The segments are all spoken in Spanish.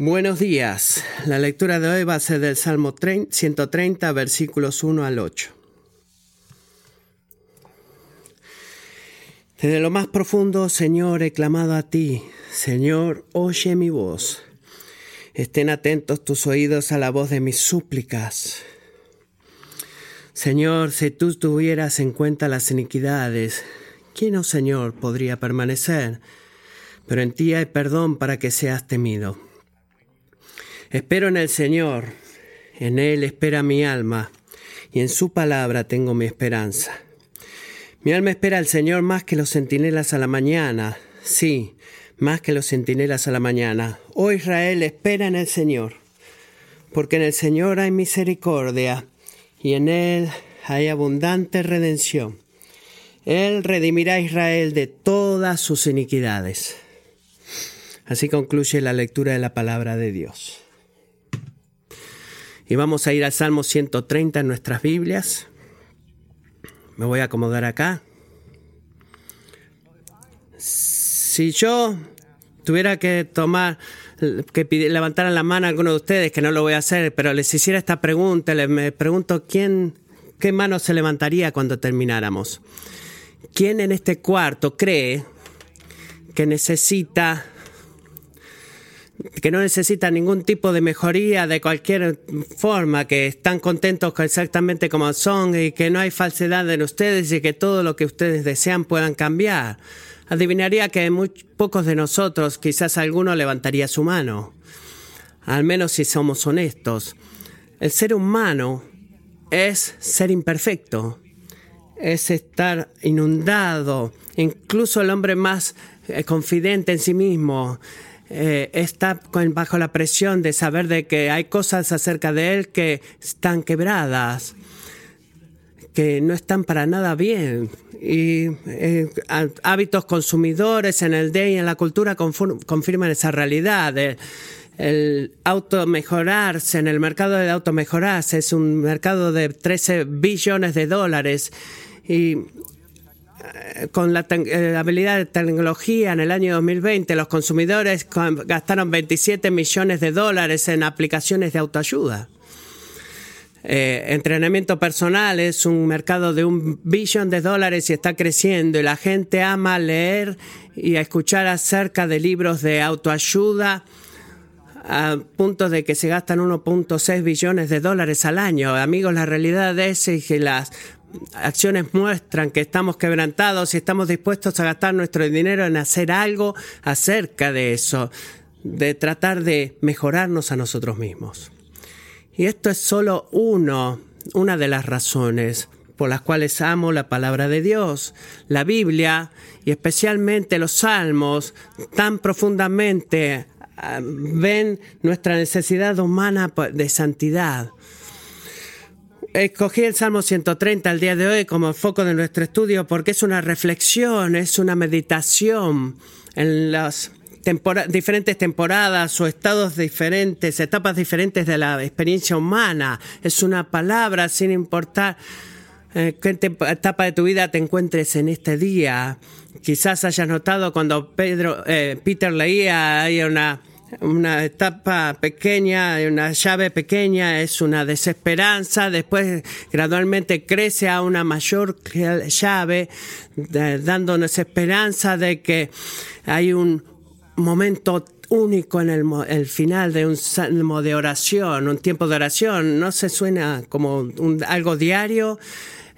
Buenos días. La lectura de hoy va a ser del Salmo 130, versículos 1 al 8. Desde lo más profundo, Señor, he clamado a ti. Señor, oye mi voz. Estén atentos tus oídos a la voz de mis súplicas. Señor, si tú tuvieras en cuenta las iniquidades, ¿quién, oh Señor, podría permanecer? Pero en ti hay perdón para que seas temido. Espero en el Señor, en Él espera mi alma, y en su palabra tengo mi esperanza. Mi alma espera al Señor más que los centinelas a la mañana, sí, más que los centinelas a la mañana. Oh Israel, espera en el Señor, porque en el Señor hay misericordia, y en Él hay abundante redención. Él redimirá a Israel de todas sus iniquidades. Así concluye la lectura de la palabra de Dios. Y vamos a ir al Salmo 130 en nuestras Biblias. Me voy a acomodar acá. Si yo tuviera que tomar, que levantaran la mano a alguno de ustedes, que no lo voy a hacer, pero les hiciera esta pregunta, les me pregunto quién, qué mano se levantaría cuando termináramos. ¿Quién en este cuarto cree que necesita que no necesitan ningún tipo de mejoría de cualquier forma, que están contentos exactamente como son y que no hay falsedad en ustedes y que todo lo que ustedes desean puedan cambiar. Adivinaría que muy pocos de nosotros, quizás alguno levantaría su mano, al menos si somos honestos. El ser humano es ser imperfecto, es estar inundado, incluso el hombre más eh, confidente en sí mismo eh, está bajo la presión de saber de que hay cosas acerca de él que están quebradas, que no están para nada bien. Y eh, hábitos consumidores en el día y en la cultura confirman esa realidad. El, el automejorarse, en el mercado de automejorarse, es un mercado de 13 billones de dólares y con la, eh, habilidad de tecnología en el año 2020, los consumidores gastaron 27 millones de dólares en aplicaciones de autoayuda. Eh, entrenamiento personal es un mercado de un billón de dólares y está creciendo y la gente ama leer y escuchar acerca de libros de autoayuda a punto de que se gastan 1.6 billones de dólares al año. Amigos, la realidad es que las acciones muestran que estamos quebrantados y estamos dispuestos a gastar nuestro dinero en hacer algo acerca de eso, de tratar de mejorarnos a nosotros mismos. Y esto es solo uno, una de las razones por las cuales amo la palabra de Dios. La Biblia y especialmente los salmos tan profundamente ah, ven nuestra necesidad humana de santidad Escogí el Salmo 130 el día de hoy como foco de nuestro estudio porque es una reflexión, es una meditación en las diferentes temporadas o estados diferentes, etapas diferentes de la experiencia humana. Es una palabra sin importar eh, qué etapa de tu vida te encuentres en este día. Quizás hayas notado cuando Pedro, eh, Peter leía, hay una una etapa pequeña, una llave pequeña es una desesperanza, después gradualmente crece a una mayor llave, dándonos esperanza de que hay un momento único en el, final de un salmo de oración, un tiempo de oración. No se suena como un, algo diario,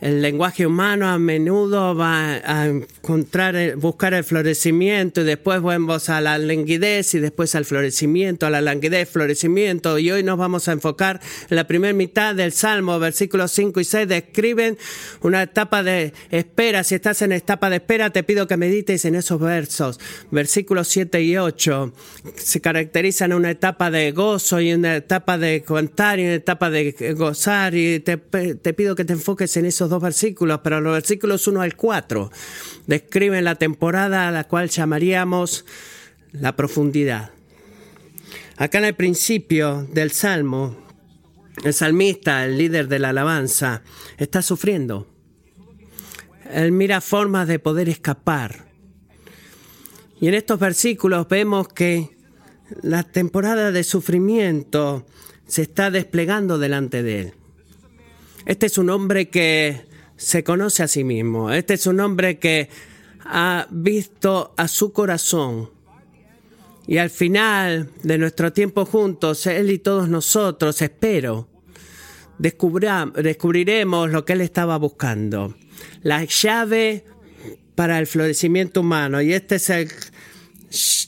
el lenguaje humano a menudo va a encontrar, buscar el florecimiento y después vamos a la languidez y después al florecimiento, a la languidez, florecimiento. Y hoy nos vamos a enfocar en la primera mitad del Salmo, versículos 5 y 6, describen una etapa de espera. Si estás en etapa de espera, te pido que medites en esos versos. Versículos 7 y 8 se caracterizan una etapa de gozo y una etapa de contar y una etapa de gozar y te, te pido que te enfoques en esos dos versículos, pero los versículos 1 al 4 describen la temporada a la cual llamaríamos la profundidad. Acá en el principio del Salmo, el salmista, el líder de la alabanza, está sufriendo. Él mira formas de poder escapar. Y en estos versículos vemos que la temporada de sufrimiento se está desplegando delante de él. Este es un hombre que se conoce a sí mismo. Este es un hombre que ha visto a su corazón. Y al final de nuestro tiempo juntos, Él y todos nosotros, espero, descubriremos lo que Él estaba buscando. La llave para el florecimiento humano. Y este es el,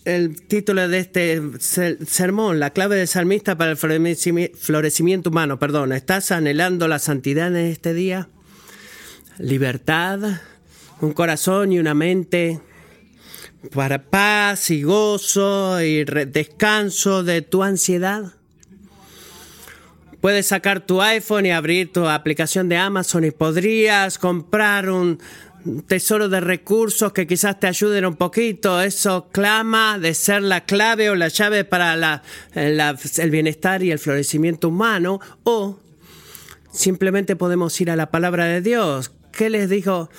el título de este sermón, la clave del salmista para el florecimiento humano. Perdón, ¿estás anhelando la santidad en este día? Libertad, un corazón y una mente para paz y gozo y descanso de tu ansiedad. Puedes sacar tu iPhone y abrir tu aplicación de Amazon y podrías comprar un tesoro de recursos que quizás te ayuden un poquito. Eso clama de ser la clave o la llave para el bienestar y el florecimiento humano. O simplemente podemos ir a la palabra de Dios. ¿Qué les dijo?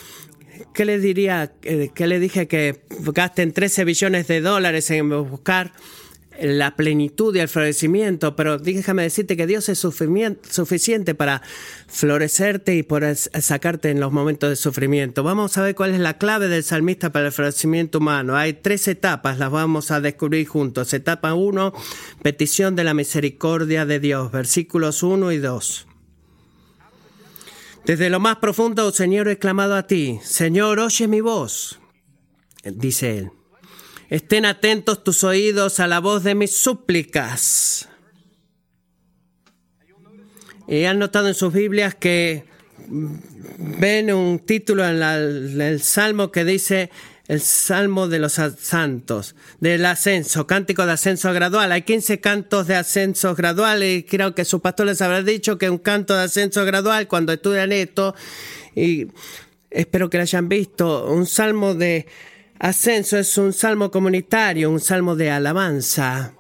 ¿Qué les diría? Eh, ¿Qué le dije que gasten 13 billones de dólares en buscar la plenitud y el florecimiento, pero déjame decirte que Dios es suficiente para florecerte y por sacarte en los momentos de sufrimiento. Vamos a ver cuál es la clave del salmista para el florecimiento humano. Hay tres etapas, las vamos a descubrir juntos. Etapa 1, petición de la misericordia de Dios, versículos 1 y 2. Desde lo más profundo, Señor, he clamado a ti. Señor, oye mi voz, dice él. Estén atentos tus oídos a la voz de mis súplicas. Y han notado en sus Biblias que ven un título en el Salmo que dice el Salmo de los Santos, del ascenso, cántico de ascenso gradual. Hay 15 cantos de ascenso gradual y creo que su pastor les habrá dicho que un canto de ascenso gradual, cuando estudian esto, y espero que lo hayan visto, un salmo de Ascenso es un salmo comunitario, un salmo de alabanza,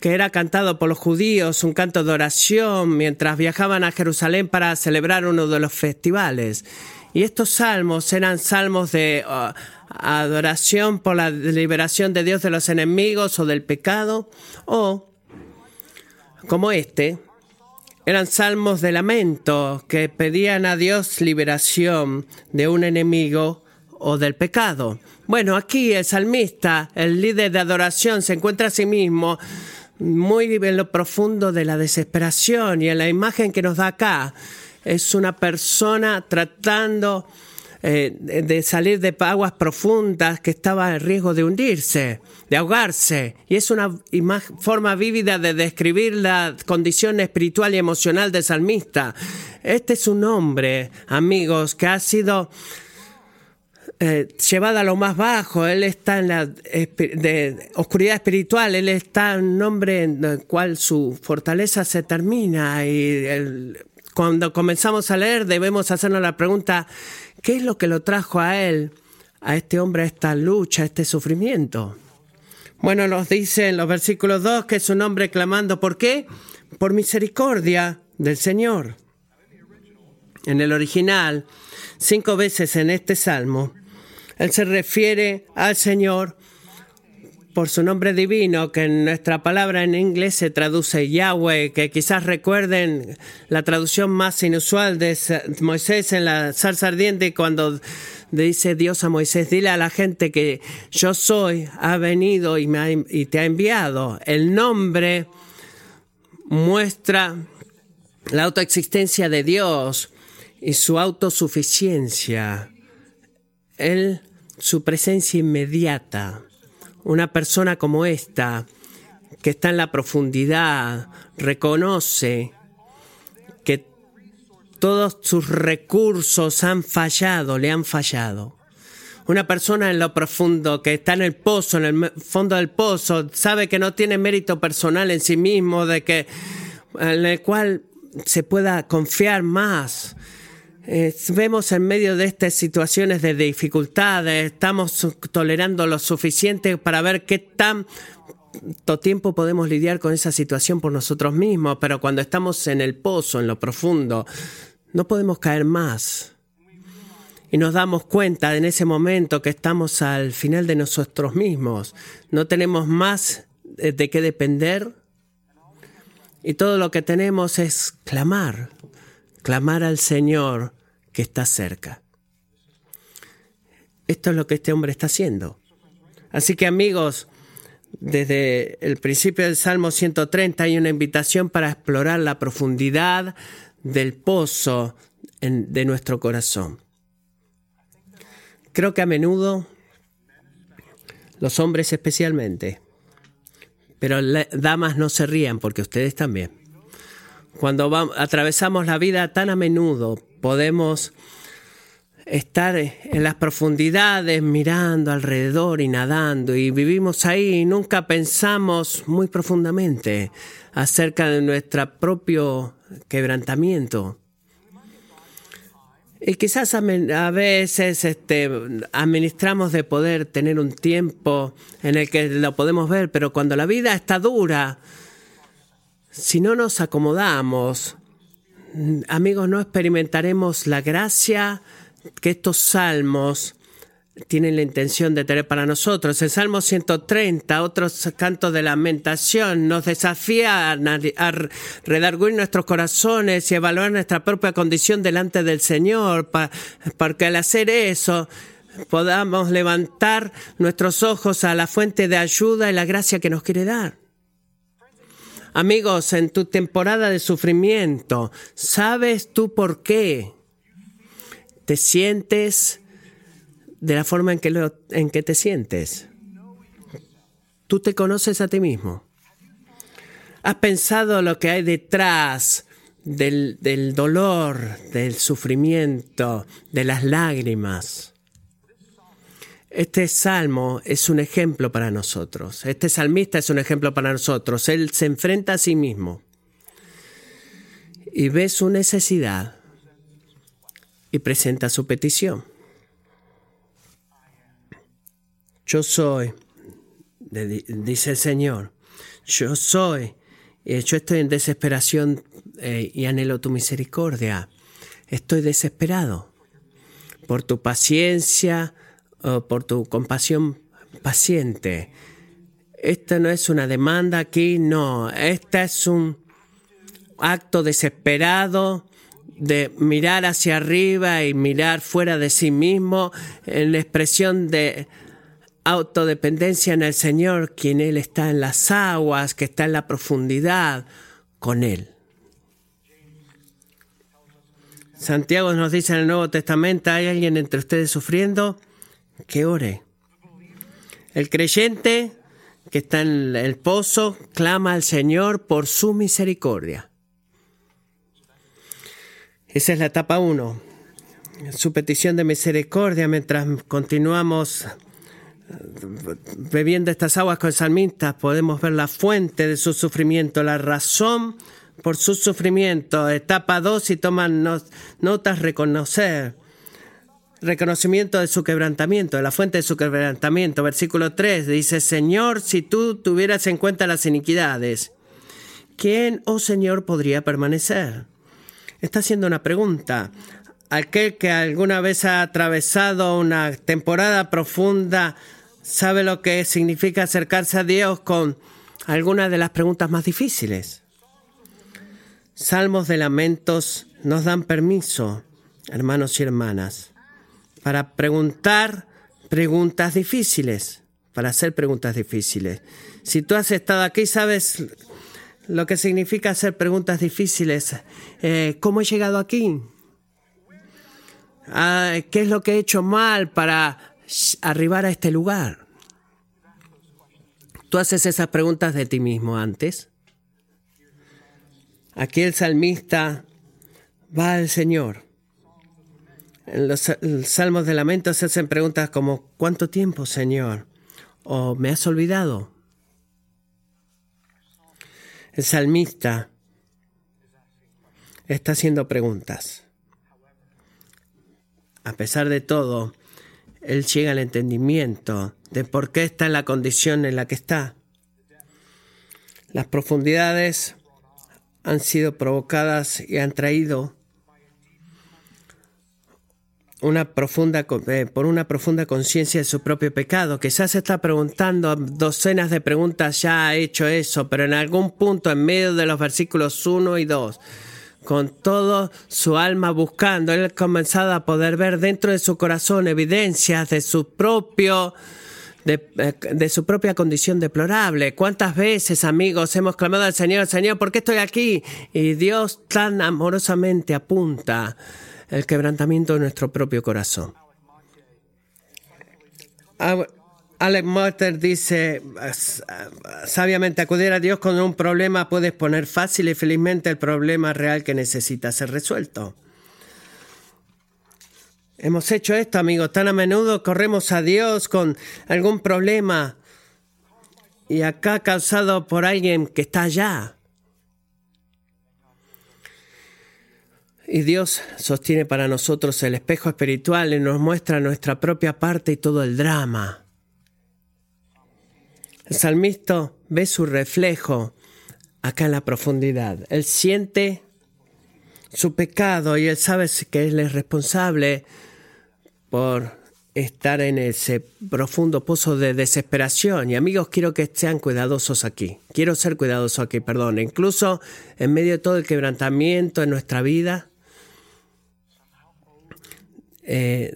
que era cantado por los judíos, un canto de oración mientras viajaban a Jerusalén para celebrar uno de los festivales. Y estos salmos eran salmos de uh, adoración por la liberación de Dios de los enemigos o del pecado, o como este, eran salmos de lamento que pedían a Dios liberación de un enemigo o del pecado. Bueno, aquí el salmista, el líder de adoración, se encuentra a sí mismo muy en lo profundo de la desesperación y en la imagen que nos da acá es una persona tratando eh, de salir de aguas profundas que estaba en riesgo de hundirse, de ahogarse. Y es una forma vívida de describir la condición espiritual y emocional del salmista. Este es un hombre, amigos, que ha sido eh, llevada a lo más bajo, Él está en la oscuridad espiritual, Él está en un hombre en el cual su fortaleza se termina y cuando comenzamos a leer debemos hacernos la pregunta, ¿qué es lo que lo trajo a Él, a este hombre, a esta lucha, a este sufrimiento? Bueno, nos dice en los versículos 2 que es un hombre clamando, ¿por qué? Por misericordia del Señor. En el original, cinco veces en este salmo, él se refiere al Señor por su nombre divino, que en nuestra palabra en inglés se traduce Yahweh, que quizás recuerden la traducción más inusual de Moisés en la salsa ardiente cuando dice Dios a Moisés, dile a la gente que yo soy, ha venido y, me y te ha enviado. El nombre muestra la autoexistencia de Dios y su autosuficiencia. Él, su presencia inmediata, una persona como esta, que está en la profundidad, reconoce que todos sus recursos han fallado, le han fallado. Una persona en lo profundo, que está en el pozo, en el fondo del pozo, sabe que no tiene mérito personal en sí mismo, de que en el cual se pueda confiar más eh, vemos en medio de estas situaciones de dificultades, estamos tolerando lo suficiente para ver qué tanto tiempo podemos lidiar con esa situación por nosotros mismos, pero cuando estamos en el pozo, en lo profundo, no podemos caer más. Y nos damos cuenta en ese momento que estamos al final de nosotros mismos. No tenemos más de qué depender. Y todo lo que tenemos es clamar, clamar al Señor que está cerca. Esto es lo que este hombre está haciendo. Así que amigos, desde el principio del Salmo 130 hay una invitación para explorar la profundidad del pozo de nuestro corazón. Creo que a menudo, los hombres especialmente, pero damas no se rían porque ustedes también. Cuando atravesamos la vida tan a menudo, podemos estar en las profundidades mirando alrededor y nadando y vivimos ahí y nunca pensamos muy profundamente acerca de nuestro propio quebrantamiento. Y quizás a, veces este, administramos de poder tener un tiempo en el que lo podemos ver, pero cuando la vida está dura, si no nos acomodamos, amigos, no experimentaremos la gracia que estos salmos tienen la intención de tener para nosotros. El Salmo 130, otros cantos de lamentación, nos desafían a, redarguir nuestros corazones y evaluar nuestra propia condición delante del Señor, para, para que al hacer eso podamos levantar nuestros ojos a la fuente de ayuda y la gracia que nos quiere dar. Amigos, en tu temporada de sufrimiento, ¿sabes tú por qué te sientes de la forma en que, en que te sientes. Tú te conoces a ti mismo. ¿Has pensado lo que hay detrás del, del dolor, del sufrimiento, de las lágrimas? Este salmo es un ejemplo para nosotros. Este salmista es un ejemplo para nosotros. Él se enfrenta a sí mismo y ve su necesidad y presenta su petición. Yo soy, dice el Señor, yo soy, yo estoy en desesperación eh, y anhelo tu misericordia. Estoy desesperado por tu paciencia, o por tu compasión paciente. Esta no es una demanda aquí, no. Esta es un acto desesperado de mirar hacia arriba y mirar fuera de sí mismo en la expresión de autodependencia en el Señor, quien Él está en las aguas, que está en la profundidad con Él. Santiago nos dice en el Nuevo Testamento, ¿hay alguien entre ustedes sufriendo? Que ore. El creyente que está en el pozo clama al Señor por su misericordia. Esa es la etapa 1. Su petición de misericordia mientras continuamos bebiendo estas aguas con salmistas podemos ver la fuente de su sufrimiento, la razón por su sufrimiento. Etapa 2 y toman notas reconocer. Reconocimiento de su quebrantamiento, de la fuente de su quebrantamiento. Versículo 3 dice, Señor, si tú tuvieras en cuenta las iniquidades, ¿quién, oh Señor, podría permanecer? está haciendo una pregunta. Aquel que alguna vez ha atravesado una temporada profunda sabe lo que significa acercarse a Dios con algunas de las preguntas más difíciles. Salmos de lamentos nos dan permiso, hermanos y hermanas, para preguntar preguntas difíciles, para hacer preguntas difíciles. Si tú has estado aquí, sabes lo que significa hacer preguntas difíciles. Eh, ¿Cómo he llegado aquí? Ah, ¿Qué es lo que he hecho mal para arribar a este lugar? ¿Tú haces esas preguntas de ti mismo antes? Aquí el salmista va al Señor. En los salmos de lamento se hacen preguntas como ¿cuánto tiempo, Señor? ¿O me has olvidado? El salmista está haciendo preguntas. A pesar de todo, él llega al entendimiento de por qué está en la condición en la que está. Las profundidades han sido provocadas y han traído una profunda, eh, por una profunda conciencia de su propio pecado. Quizás se está preguntando docenas de preguntas, ya ha hecho eso, pero en algún punto en medio de los versículos 1 y 2, con todo su alma buscando, él ha comenzado a poder ver dentro de su corazón evidencias de su propio eh, de, su propia condición deplorable. ¿Cuántas veces, amigos, hemos clamado al Señor, Señor, ¿por qué estoy aquí? Y Dios tan amorosamente apunta el quebrantamiento de nuestro propio corazón. Alec Marter dice, sabiamente acudir a Dios con un problema puedes poner fácil y felizmente el problema real que necesita ser resuelto. Hemos hecho esto, amigos, tan a menudo corremos a Dios con algún problema y acá causado por alguien que está allá. Y Dios sostiene para nosotros el espejo espiritual y nos muestra nuestra propia parte y todo el drama. El salmista ve su reflejo acá en la profundidad. Él siente su pecado y él sabe que él es responsable por estar en ese profundo pozo de desesperación. Y amigos, quiero que sean cuidadosos aquí. Quiero ser cuidadoso aquí, perdón. Incluso en medio de todo el quebrantamiento en nuestra vida, eh,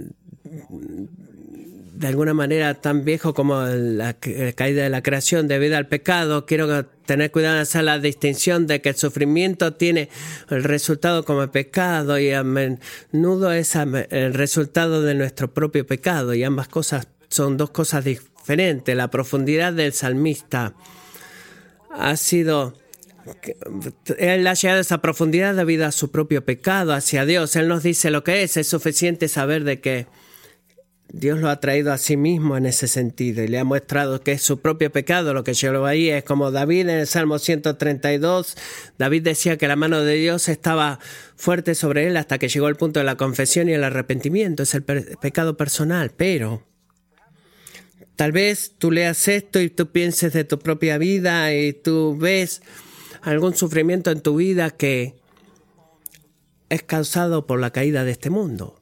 de alguna manera tan viejo como la, caída de la creación debido al pecado, quiero tener cuidado en hacer la distinción de que el sufrimiento tiene el resultado como pecado y a menudo es el resultado de nuestro propio pecado y ambas cosas son dos cosas diferentes. La profundidad del salmista ha sido él ha llegado a esa profundidad debido a su propio pecado hacia Dios. Él nos dice lo que es. Es suficiente saber de que Dios lo ha traído a sí mismo en ese sentido y le ha mostrado que es su propio pecado lo que llevó ahí. Es como David en el Salmo 132. David decía que la mano de Dios estaba fuerte sobre él hasta que llegó el punto de la confesión y el arrepentimiento. Es el pecado personal, pero tal vez tú leas esto y tú pienses de tu propia vida y tú ves algún sufrimiento en tu vida que es causado por la caída de este mundo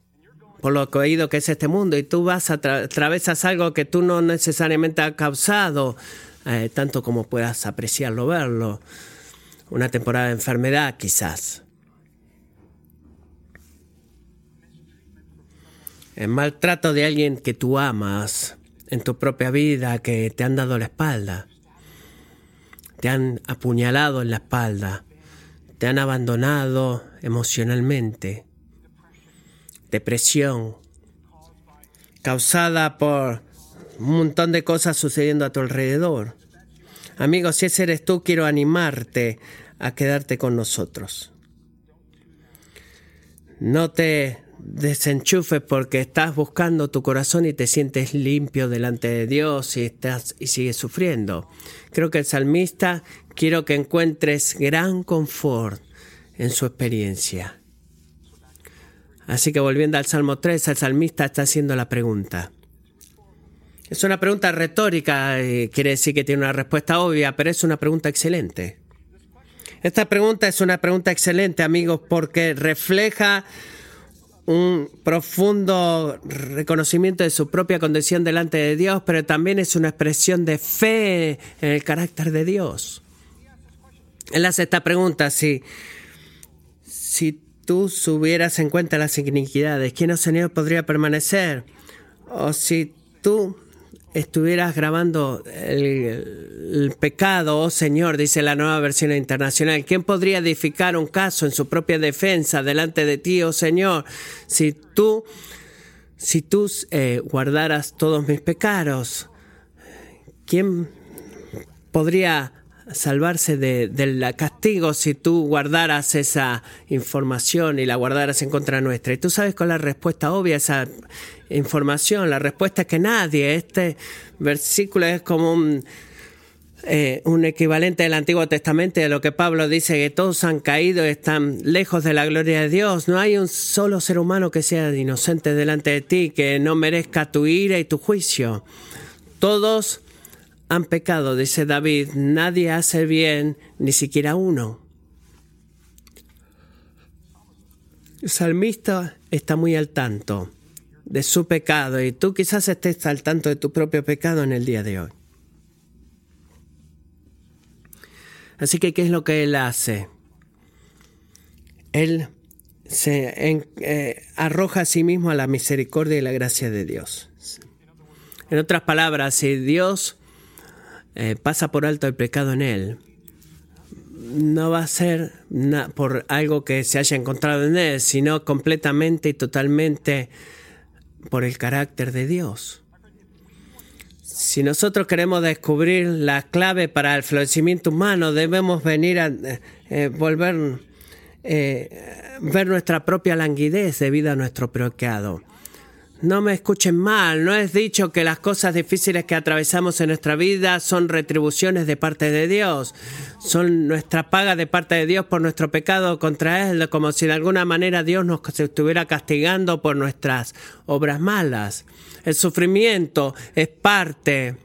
por lo oído que es este mundo y tú vas a atravesas algo que tú no necesariamente has causado, eh, tanto como puedas apreciarlo, verlo. Una temporada de enfermedad quizás. El maltrato de alguien que tú amas en tu propia vida, que te han dado la espalda, te han apuñalado en la espalda, te han abandonado emocionalmente depresión causada por un montón de cosas sucediendo a tu alrededor. Amigos, si ese eres tú, quiero animarte a quedarte con nosotros. No te desenchufes porque estás buscando tu corazón y te sientes limpio delante de Dios y estás y sigues sufriendo. Creo que el salmista quiero que encuentres gran confort en su experiencia. Así que volviendo al Salmo 3, el salmista está haciendo la pregunta. Es una pregunta retórica, eh, quiere decir que tiene una respuesta obvia, pero es una pregunta excelente. Esta pregunta es una pregunta excelente, amigos, porque refleja un profundo reconocimiento de su propia condición delante de Dios, pero también es una expresión de fe en el carácter de Dios. Él hace esta pregunta, si, si tú subieras en cuenta las iniquidades, ¿quién, oh Señor, podría permanecer? O si tú estuvieras grabando el, pecado, oh Señor, dice la nueva versión internacional, ¿quién podría edificar un caso en su propia defensa delante de ti, oh Señor? Si tú, si tú eh, guardaras todos mis pecados, ¿quién podría salvarse del castigo si tú guardaras esa información y la guardaras en contra nuestra. Y tú sabes con la respuesta obvia a esa información. La respuesta es que nadie. Este versículo es como un, eh, un equivalente del Antiguo Testamento de lo que Pablo dice que todos han caído y están lejos de la gloria de Dios. No hay un solo ser humano que sea inocente delante de ti, que no merezca tu ira y tu juicio. Todos han pecado, dice David, nadie hace bien, ni siquiera uno. El salmista está muy al tanto de su pecado y tú quizás estés al tanto de tu propio pecado en el día de hoy. Así que, ¿qué es lo que Él hace? Él se eh, arroja a sí mismo a la misericordia y la gracia de Dios. En otras palabras, si Dios eh, pasa por alto el pecado en Él, no va a ser por algo que se haya encontrado en Él, sino completamente y totalmente por el carácter de Dios. Si nosotros queremos descubrir la clave para el florecimiento humano, debemos venir a eh, volver eh, ver nuestra propia languidez debido a nuestro pecado. No me escuchen mal, no es dicho que las cosas difíciles que atravesamos en nuestra vida son retribuciones de parte de Dios, son nuestra paga de parte de Dios por nuestro pecado contra Él, como si de alguna manera Dios nos estuviera castigando por nuestras obras malas. El sufrimiento es parte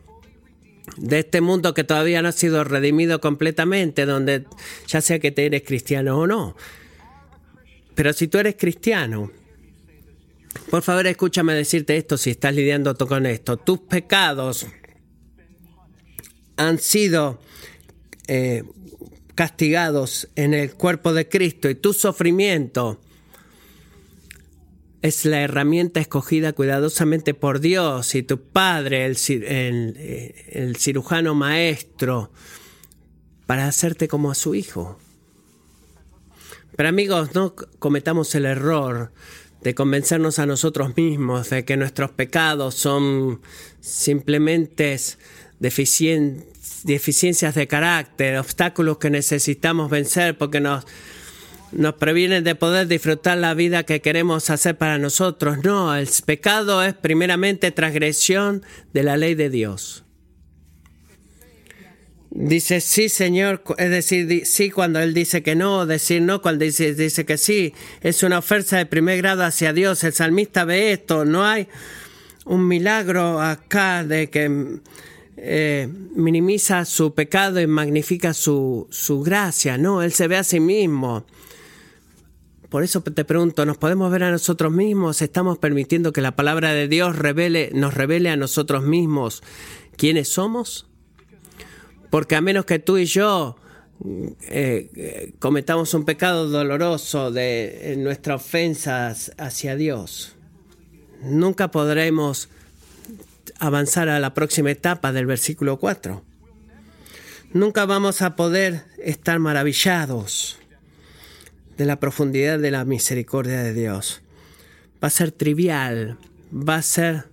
de este mundo que todavía no ha sido redimido completamente, donde ya sea que te eres cristiano o no. Pero si tú eres cristiano, por favor, escúchame decirte esto si estás lidiando con esto. Tus pecados han sido eh, castigados en el cuerpo de Cristo y tu sufrimiento es la herramienta escogida cuidadosamente por Dios y tu Padre, el, eh, el cirujano maestro, para hacerte como a su Hijo. Pero amigos, no cometamos el error de convencernos a nosotros mismos de que nuestros pecados son simplemente deficiencias de carácter, obstáculos que necesitamos vencer porque nos, nos previenen de poder disfrutar la vida que queremos hacer para nosotros. No, el pecado es primeramente transgresión de la ley de Dios. Dice sí, Señor, es decir, sí cuando Él dice que no, decir no cuando dice, dice que sí. Es una oferta de primer grado hacia Dios. El salmista ve esto. No hay un milagro acá de que eh, minimiza su pecado y magnifica su, su gracia. No, Él se ve a sí mismo. Por eso te pregunto, ¿nos podemos ver a nosotros mismos? ¿Estamos permitiendo que la palabra de Dios revele, nos revele a nosotros mismos quiénes somos? Porque a menos que tú y yo eh, cometamos un pecado doloroso de nuestras ofensas hacia Dios, nunca podremos avanzar a la próxima etapa del versículo 4. Nunca vamos a poder estar maravillados de la profundidad de la misericordia de Dios. Va a ser trivial, va a ser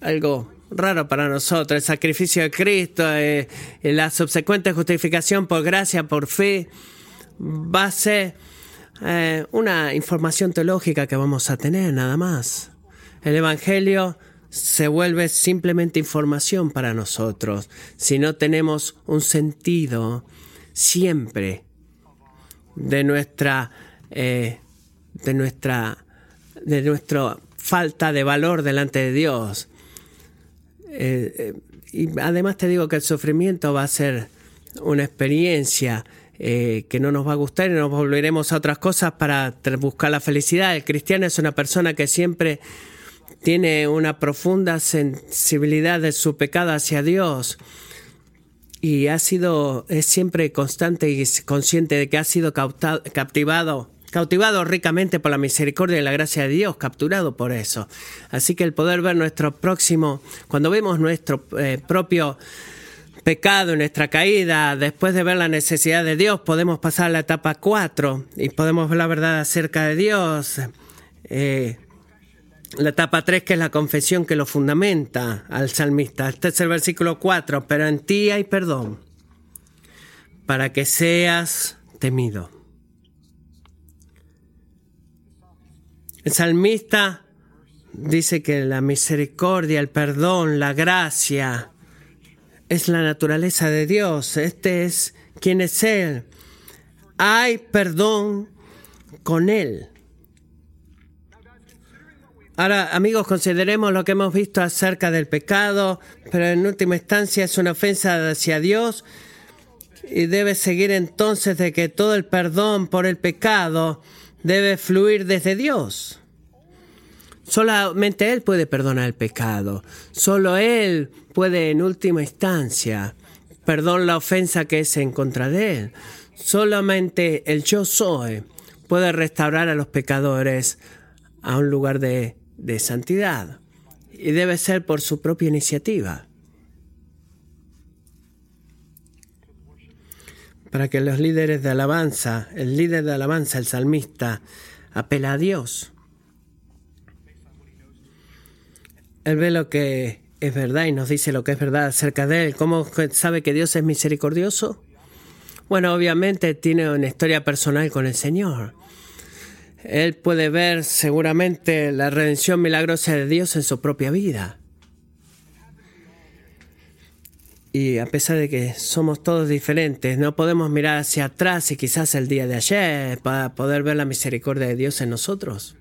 algo raro para nosotros. El sacrificio de Cristo, eh, la subsecuente justificación por gracia, por fe, va a ser eh, una información teológica que vamos a tener, nada más. El Evangelio se vuelve simplemente información para nosotros si no tenemos un sentido siempre de nuestra eh, de nuestra de nuestra falta de valor delante de Dios eh, eh, y además te digo que el sufrimiento va a ser una experiencia eh, que no nos va a gustar y nos volveremos a otras cosas para buscar la felicidad. El cristiano es una persona que siempre tiene una profunda sensibilidad de su pecado hacia Dios y ha sido, es siempre constante y consciente de que ha sido captivado cautivado ricamente por la misericordia y la gracia de Dios, capturado por eso. Así que el poder ver nuestro próximo, cuando vemos nuestro eh, propio pecado, nuestra caída, después de ver la necesidad de Dios, podemos pasar a la etapa 4 y podemos ver la verdad acerca de Dios. Eh, la etapa 3, que es la confesión que lo fundamenta al salmista. Este es el versículo 4, pero en ti hay perdón, para que seas temido. El salmista dice que la misericordia, el perdón, la gracia es la naturaleza de Dios. Este es quien es Él. Hay perdón con Él. Ahora, amigos, consideremos lo que hemos visto acerca del pecado, pero en última instancia es una ofensa hacia Dios y debe seguir entonces de que todo el perdón por el pecado debe fluir desde Dios. Solamente Él puede perdonar el pecado. Solo Él puede en última instancia perdonar la ofensa que es en contra de Él. Solamente el yo soy puede restaurar a los pecadores a un lugar de, de santidad. Y debe ser por su propia iniciativa. Para que los líderes de alabanza, el líder de alabanza, el salmista, apela a Dios. Él ve lo que es verdad y nos dice lo que es verdad acerca de Él. ¿Cómo sabe que Dios es misericordioso? Bueno, obviamente tiene una historia personal con el Señor. Él puede ver seguramente la redención milagrosa de Dios en su propia vida. Y a pesar de que somos todos diferentes, no podemos mirar hacia atrás y quizás el día de ayer para poder ver la misericordia de Dios en nosotros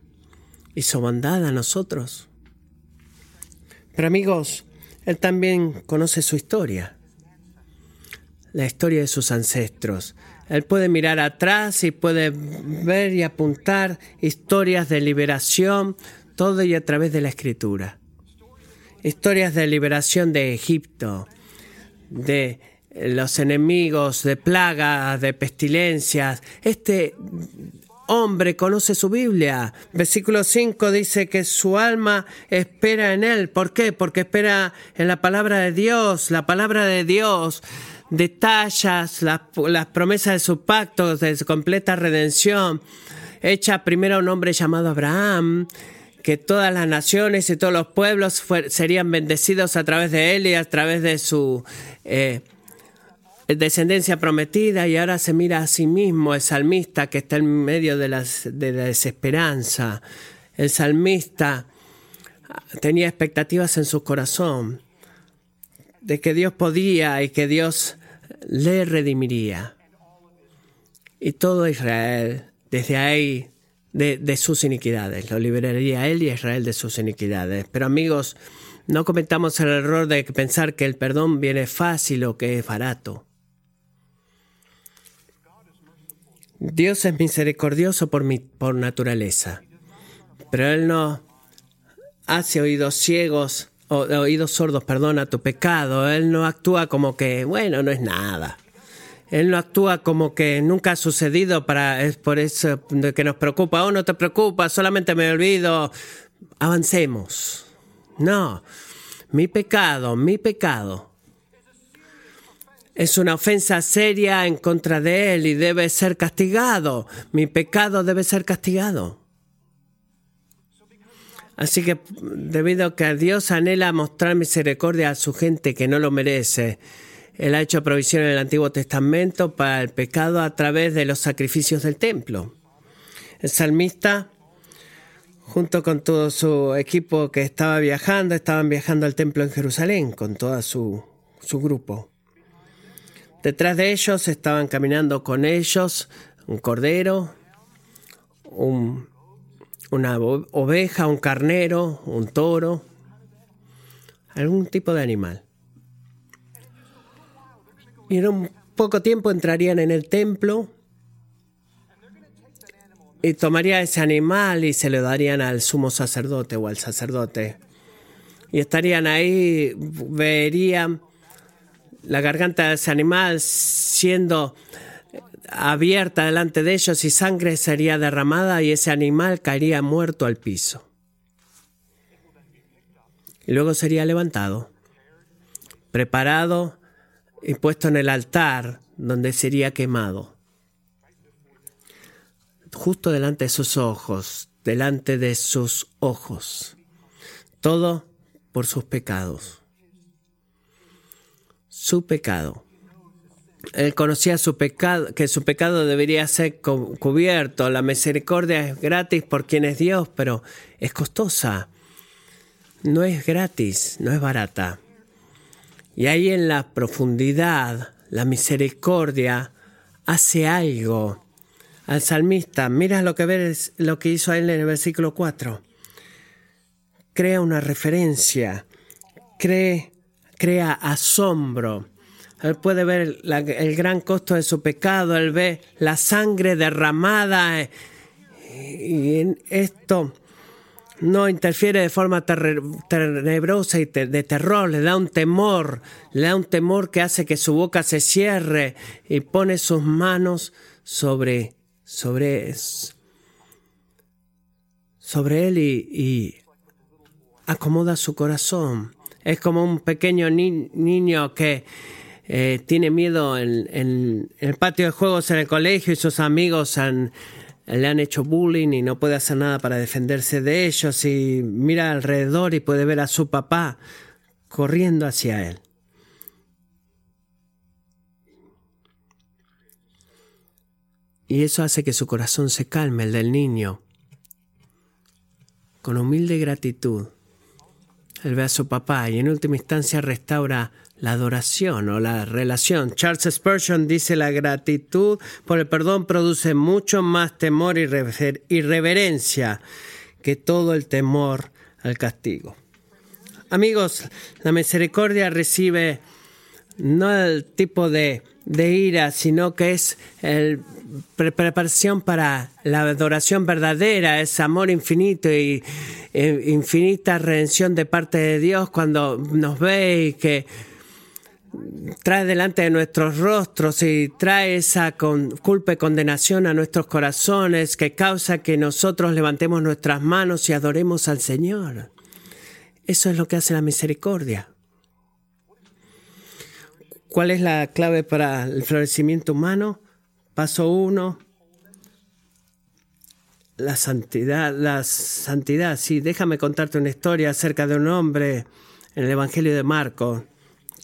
y su bondad a nosotros. Pero amigos, Él también conoce su historia, la historia de sus ancestros. Él puede mirar atrás y puede ver y apuntar historias de liberación, todo y a través de la escritura. Historias de liberación de Egipto, de los enemigos, de plagas, de pestilencias. Este hombre conoce su Biblia. Versículo 5 dice que su alma espera en él. ¿Por qué? Porque espera en la palabra de Dios. La palabra de Dios detallas las, las promesas de su pacto, de su completa redención, hecha primero a un hombre llamado Abraham, que todas las naciones y todos los pueblos serían bendecidos a través de él y a través de su eh, descendencia prometida y ahora se mira a sí mismo el salmista que está en medio de, las, de la desesperanza. El salmista tenía expectativas en su corazón de que Dios podía y que Dios le redimiría. Y todo Israel, desde ahí, de, sus iniquidades, lo liberaría él y Israel de sus iniquidades. Pero amigos, no cometamos el error de pensar que el perdón viene fácil o que es barato. Dios es misericordioso por, mi, por naturaleza, pero Él no hace oídos ciegos, o oídos sordos, perdón, a tu pecado. Él no actúa como que, bueno, no es nada. Él no actúa como que nunca ha sucedido para, es por eso que nos preocupa. Oh, no te preocupa, solamente me olvido. Avancemos. No, mi pecado, mi pecado es una ofensa seria en contra de Él y debe ser castigado. Mi pecado debe ser castigado. Así que debido a que Dios anhela mostrar misericordia a su gente que no lo merece, Él ha hecho provisión en el Antiguo Testamento para el pecado a través de los sacrificios del templo. El salmista, junto con todo su equipo que estaba viajando, estaban viajando al templo en Jerusalén con todo su, su grupo. Detrás de ellos estaban caminando con ellos un cordero, una oveja, un carnero, un toro, algún tipo de animal. Y en un poco tiempo entrarían en el templo y tomaría ese animal y se lo darían al sumo sacerdote o al sacerdote. Y estarían ahí, verían la garganta de ese animal siendo abierta delante de ellos y sangre sería derramada y ese animal caería muerto al piso. Y luego sería levantado, preparado y puesto en el altar donde sería quemado. Justo delante de sus ojos, delante de sus ojos. Todo por sus pecados su pecado. Él conocía su pecado, que su pecado debería ser cubierto. La misericordia es gratis por quien es Dios, pero es costosa. No es gratis, no es barata. Y ahí en la profundidad, la misericordia hace algo. Al salmista, mira lo que ves, lo que hizo él en el versículo 4. Crea una referencia, cree crea asombro. Él puede ver el gran costo de su pecado, él ve la sangre derramada y en esto no interfiere de forma tenebrosa y de terror, le da un temor, le da un temor que hace que su boca se cierre y pone sus manos sobre, sobre, él y, acomoda su corazón. Es como un pequeño niño que eh, tiene miedo en, en, el patio de juegos en el colegio y sus amigos han, le han hecho bullying y no puede hacer nada para defenderse de ellos y mira alrededor y puede ver a su papá corriendo hacia él. Y eso hace que su corazón se calme, el del niño. Con humilde gratitud, él ve a su papá y en última instancia restaura la adoración o la relación. Charles Spurgeon dice la gratitud por el perdón produce mucho más temor y reverencia que todo el temor al castigo. Amigos, la misericordia recibe no el tipo de, ira, sino que es el preparación para la adoración verdadera, es amor infinito y eh, infinita redención de parte de Dios cuando nos ve y que trae delante de nuestros rostros y trae esa culpa y condenación a nuestros corazones que causa que nosotros levantemos nuestras manos y adoremos al Señor. Eso es lo que hace la misericordia. ¿Cuál es la clave para el florecimiento humano? Paso uno, la santidad, la santidad. Sí, déjame contarte una historia acerca de un hombre en el Evangelio de Marcos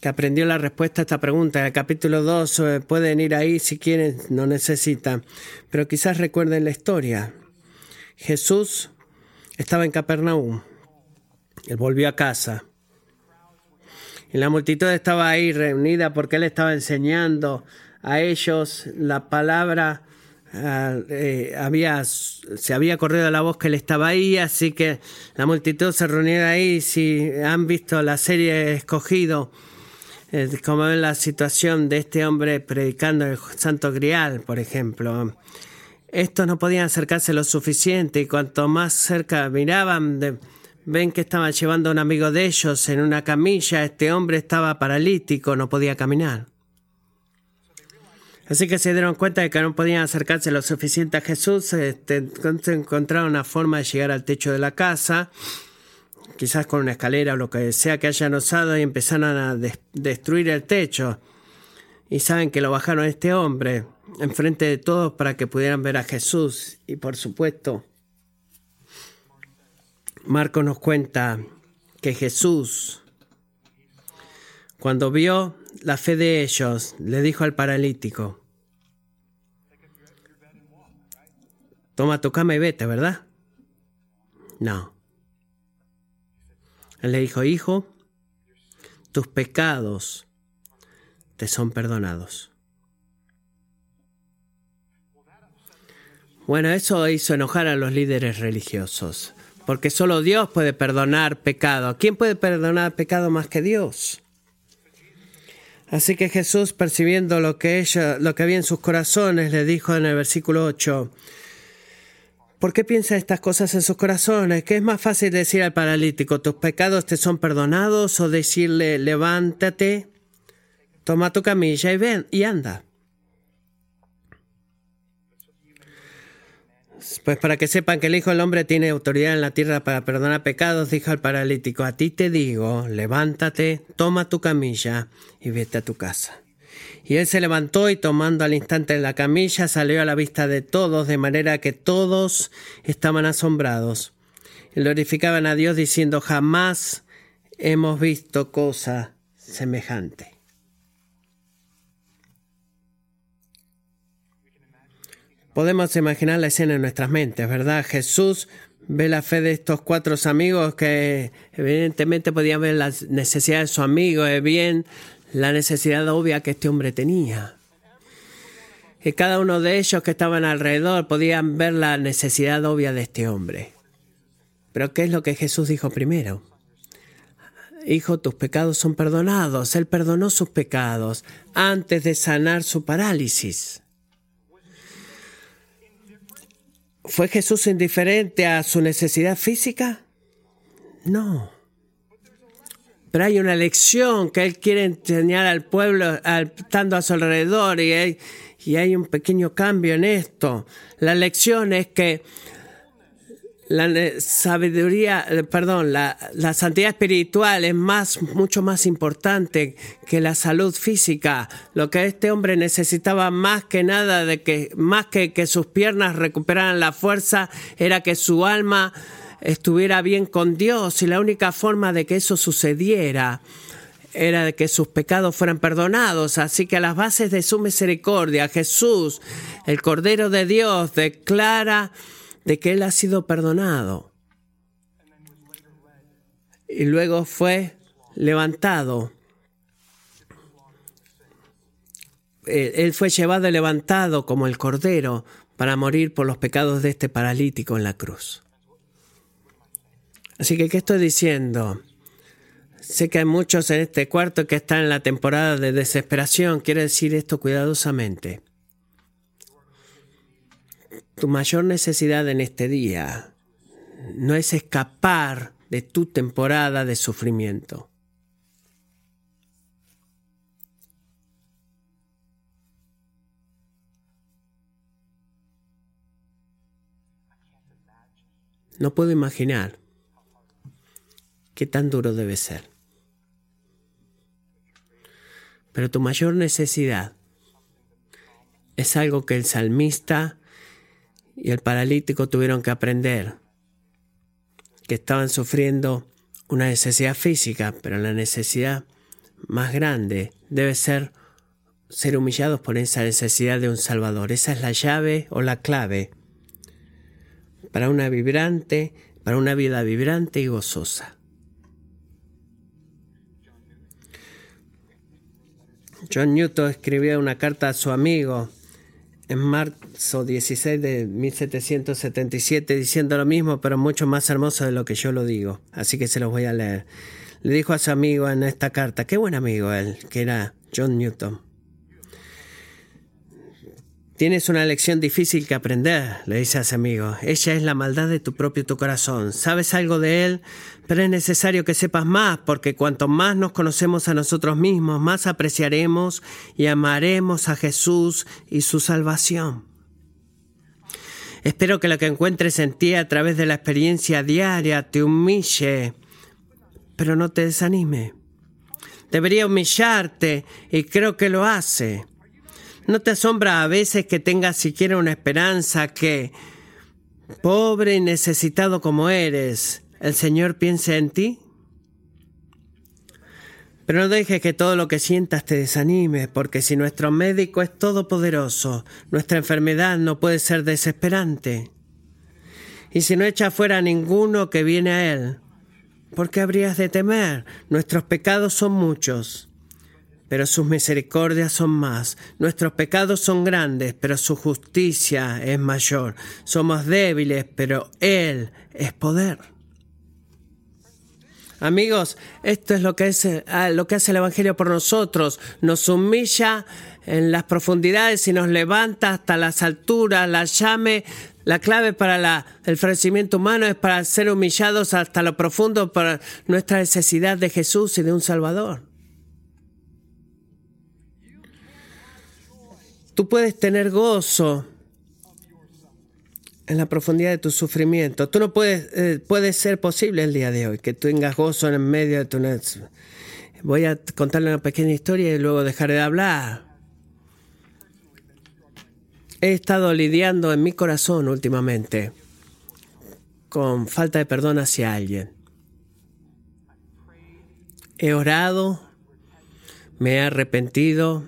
que aprendió la respuesta a esta pregunta. En el capítulo 2 eh, pueden ir ahí si quieren, no necesitan. Pero quizás recuerden la historia. Jesús estaba en Capernaum. Él volvió a casa. Y la multitud estaba ahí reunida porque él estaba enseñando a ellos la palabra. Ah, eh, había, se había corrido la voz que él estaba ahí, así que la multitud se reunió ahí. Si han visto la serie Escogido, eh, como la situación de este hombre predicando el Santo Grial, por ejemplo. Estos no podían acercarse lo suficiente y cuanto más cerca miraban, ven que estaban llevando a un amigo de ellos en una camilla. Este hombre estaba paralítico, no podía caminar. Así que se dieron cuenta de que no podían acercarse lo suficiente a Jesús. Este, encontraron una forma de llegar al techo de la casa quizás con una escalera o lo que sea que hayan usado y empezaron a destruir el techo. Y saben que lo bajaron a este hombre enfrente de todos para que pudieran ver a Jesús. Y por supuesto, Marco nos cuenta que Jesús, cuando vio la fe de ellos, le dijo al paralítico, toma tu cama y vete, ¿verdad? No. Él le dijo, hijo, tus pecados te son perdonados. Bueno, eso hizo enojar a los líderes religiosos, porque solo Dios puede perdonar pecado. ¿Quién puede perdonar pecado más que Dios? Así que Jesús, percibiendo lo que, lo que había en sus corazones, le dijo en el versículo 8, ¿Por qué piensa estas cosas en sus corazones? ¿Qué es más fácil decir al paralítico, tus pecados te son perdonados? O decirle, levántate, toma tu camilla y ven y anda. Pues para que sepan que el Hijo del Hombre tiene autoridad en la tierra para perdonar pecados, dijo al paralítico, a ti te digo, levántate, toma tu camilla y vete a tu casa. Y él se levantó y tomando al instante la camilla salió a la vista de todos, de manera que todos estaban asombrados. Y glorificaban a Dios diciendo, jamás hemos visto cosa semejante. Podemos imaginar la escena en nuestras mentes, ¿verdad? Jesús ve la fe de estos cuatro amigos que evidentemente podían ver las necesidades de su amigo, es bien la necesidad obvia que este hombre tenía. Y cada uno de ellos que estaban alrededor podían ver la necesidad obvia de este hombre. Pero ¿qué es lo que Jesús dijo primero? Hijo, tus pecados son perdonados. Él perdonó sus pecados antes de sanar su parálisis. ¿Fue Jesús indiferente a su necesidad física? No. Pero hay una lección que él quiere enseñar al pueblo estando a su alrededor y hay, y hay un pequeño cambio en esto. La lección es que la sabiduría, eh, perdón, la, la, santidad espiritual es más, mucho más importante que la salud física. Lo que este hombre necesitaba más que nada de que, más que que sus piernas recuperaran la fuerza, era que su alma estuviera bien con Dios y la única forma de que eso sucediera era de que sus pecados fueran perdonados. Así que a las bases de su misericordia, Jesús, el Cordero de Dios, declara de que él ha sido perdonado. Y luego fue levantado. Él fue llevado y levantado como el cordero para morir por los pecados de este paralítico en la cruz. Así que, ¿qué estoy diciendo? Sé que hay muchos en este cuarto que están en la temporada de desesperación. Quiero decir esto cuidadosamente. Tu mayor necesidad en este día no es escapar de tu temporada de sufrimiento. No puedo imaginar qué tan duro debe ser. Pero tu mayor necesidad es algo que el salmista y el paralítico tuvieron que aprender que estaban sufriendo una necesidad física, pero la necesidad más grande debe ser ser humillados por esa necesidad de un Salvador. Esa es la llave o la clave para una vibrante, para una vida vibrante y gozosa. John Newton escribió una carta a su amigo en marzo 16 de 1777 diciendo lo mismo, pero mucho más hermoso de lo que yo lo digo. Así que se los voy a leer. Le dijo a su amigo en esta carta, qué buen amigo él, que era John Newton. Tienes una lección difícil que aprender, le dice a su amigo. Ella es la maldad de tu propio tu corazón. Sabes algo de él, pero es necesario que sepas más, porque cuanto más nos conocemos a nosotros mismos, más apreciaremos y amaremos a Jesús y su salvación. Espero que lo que encuentres en ti a través de la experiencia diaria te humille, pero no te desanime. Debería humillarte y creo que lo hace. ¿No te asombra a veces que tengas siquiera una esperanza que, pobre y necesitado como eres, el Señor piense en ti? Pero no dejes que todo lo que sientas te desanime, porque si nuestro médico es todopoderoso, nuestra enfermedad no puede ser desesperante. Y si no echa fuera a ninguno que viene a Él, ¿por qué habrías de temer? Nuestros pecados son muchos pero sus misericordias son más. Nuestros pecados son grandes, pero su justicia es mayor. Somos débiles, pero Él es poder. Amigos, esto es lo que, es, ah, lo que hace el Evangelio por nosotros. Nos humilla en las profundidades y nos levanta hasta las alturas. La llame, la clave para el florecimiento humano es para ser humillados hasta lo profundo para nuestra necesidad de Jesús y de un Salvador. Tú puedes tener gozo en la profundidad de tu sufrimiento. Tú no puedes, eh, puede ser posible el día de hoy que tú tengas gozo en medio de tu... Voy a contarle una pequeña historia y luego dejaré de hablar. He estado lidiando en mi corazón últimamente con falta de perdón hacia alguien. He orado, me he arrepentido,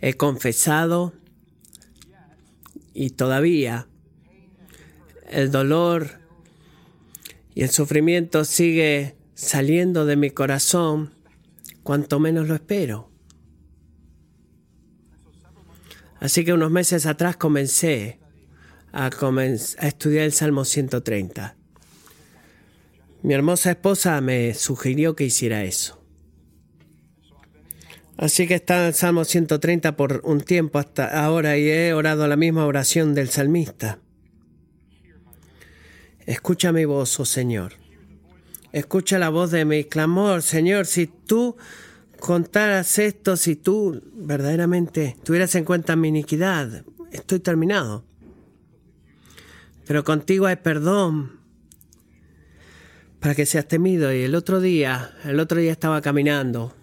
he confesado y todavía el dolor y el sufrimiento sigue saliendo de mi corazón cuanto menos lo espero. Así que unos meses atrás comencé a, a estudiar el Salmo 130. Mi hermosa esposa me sugirió que hiciera eso. Así que está en el Salmo 130 por un tiempo hasta ahora y he orado la misma oración del salmista. Escucha mi voz, oh Señor. Escucha la voz de mi clamor, Señor, si tú contaras esto, si tú verdaderamente tuvieras en cuenta mi iniquidad, estoy terminado. Pero contigo hay perdón para que seas temido. Y el otro día, el otro día estaba caminando.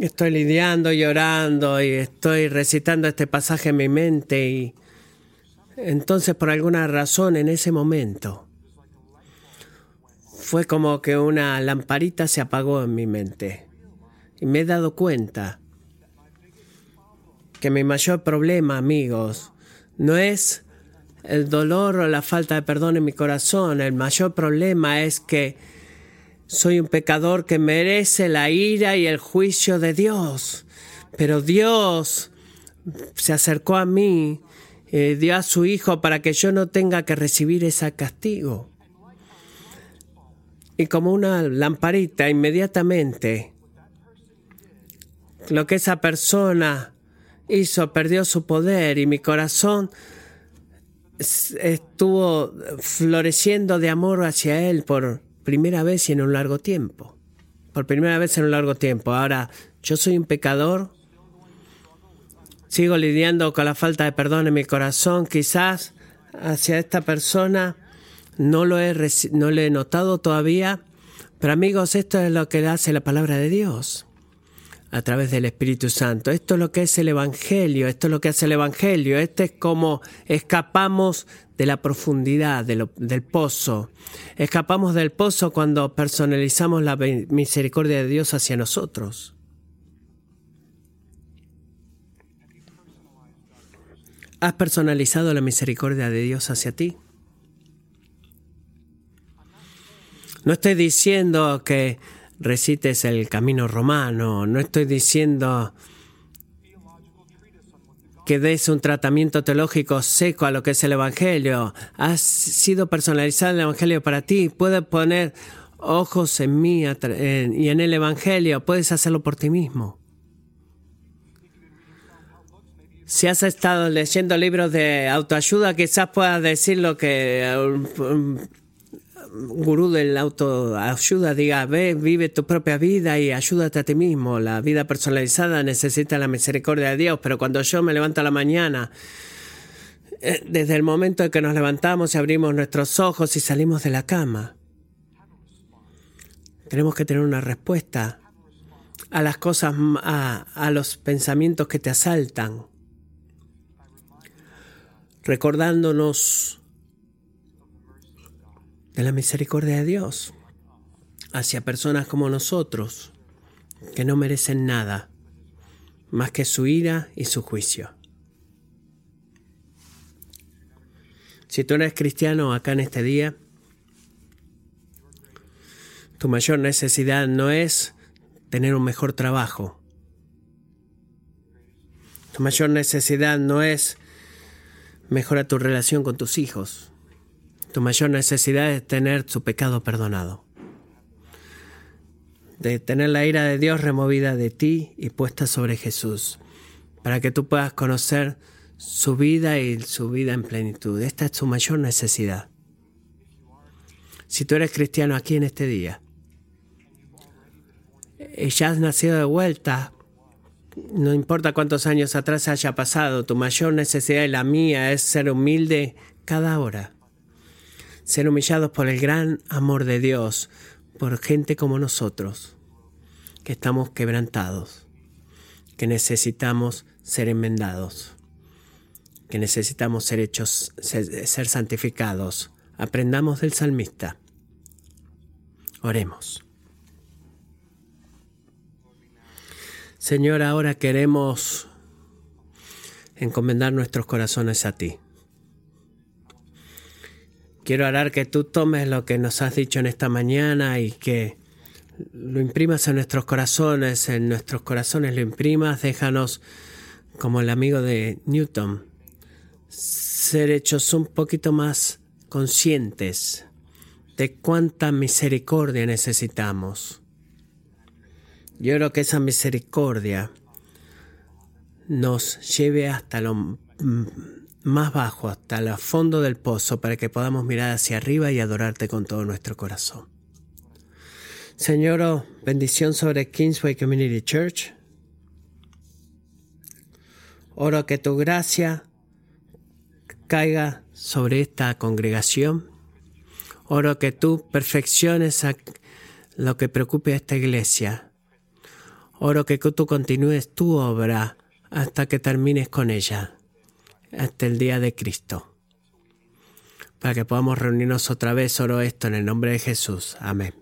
Estoy lidiando, llorando y estoy recitando este pasaje en mi mente y entonces por alguna razón en ese momento fue como que una lamparita se apagó en mi mente. Y me he dado cuenta que mi mayor problema, amigos, no es el dolor o la falta de perdón en mi corazón. El mayor problema es que soy un pecador que merece la ira y el juicio de Dios. Pero Dios se acercó a mí, y dio a su Hijo para que yo no tenga que recibir ese castigo. Y como una lamparita, inmediatamente, lo que esa persona hizo perdió su poder y mi corazón estuvo floreciendo de amor hacia Él por primera vez y en un largo tiempo. Por primera vez en un largo tiempo. Ahora, yo soy un pecador. Sigo lidiando con la falta de perdón en mi corazón. Quizás hacia esta persona no lo he, no he notado todavía, pero amigos, esto es lo que hace la palabra de Dios a través del Espíritu Santo. Esto es lo que es el Evangelio, esto es lo que hace el Evangelio, este es como escapamos de la profundidad del pozo. Escapamos del pozo cuando personalizamos la misericordia de Dios hacia nosotros. ¿Has personalizado la misericordia de Dios hacia ti? No estoy diciendo que recites el camino romano, no estoy diciendo que des un tratamiento teológico seco a lo que es el Evangelio. Has sido personalizado el Evangelio para ti. Puedes poner ojos en mí y en el Evangelio. Puedes hacerlo por ti mismo. Si has estado leyendo libros de autoayuda, quizás puedas decir lo que gurú del autoayuda diga, ve, vive tu propia vida y ayúdate a ti mismo. La vida personalizada necesita la misericordia de Dios, pero cuando yo me levanto a la mañana, eh, desde el momento en que nos levantamos y abrimos nuestros ojos y salimos de la cama, tenemos que tener una respuesta a las cosas, a, a los pensamientos que te asaltan, recordándonos de la misericordia de Dios hacia personas como nosotros, que no merecen nada más que su ira y su juicio. Si tú eres cristiano acá en este día, tu mayor necesidad no es tener un mejor trabajo. Tu mayor necesidad no es mejorar tu relación con tus hijos. Tu mayor necesidad es tener su pecado perdonado. De tener la ira de Dios removida de ti y puesta sobre Jesús. Para que tú puedas conocer su vida y su vida en plenitud. Esta es tu mayor necesidad. Si tú eres cristiano aquí en este día y ya has nacido de vuelta, no importa cuántos años atrás haya pasado, tu mayor necesidad y la mía es ser humilde cada hora ser humillados por el gran amor de Dios, por gente como nosotros, que estamos quebrantados, que necesitamos ser enmendados, que necesitamos ser hechos, ser, santificados. Aprendamos del salmista. Oremos. Señor, ahora queremos encomendar nuestros corazones a ti. Quiero orar que tú tomes lo que nos has dicho en esta mañana y que lo imprimas en nuestros corazones, en nuestros corazones lo imprimas, déjanos como el amigo de Newton, ser hechos un poquito más conscientes de cuánta misericordia necesitamos. Yo creo que esa misericordia nos lleve hasta lo más bajo, hasta el fondo del pozo, para que podamos mirar hacia arriba y adorarte con todo nuestro corazón. Señor, oh, bendición sobre Kingsway Community Church. Oro que tu gracia caiga sobre esta congregación. Oro que tú perfecciones lo que preocupe a esta iglesia. Oro que tú continúes tu obra hasta que termines con ella hasta el día de Cristo. Para que podamos reunirnos otra vez, oro esto en el nombre de Jesús. Amén.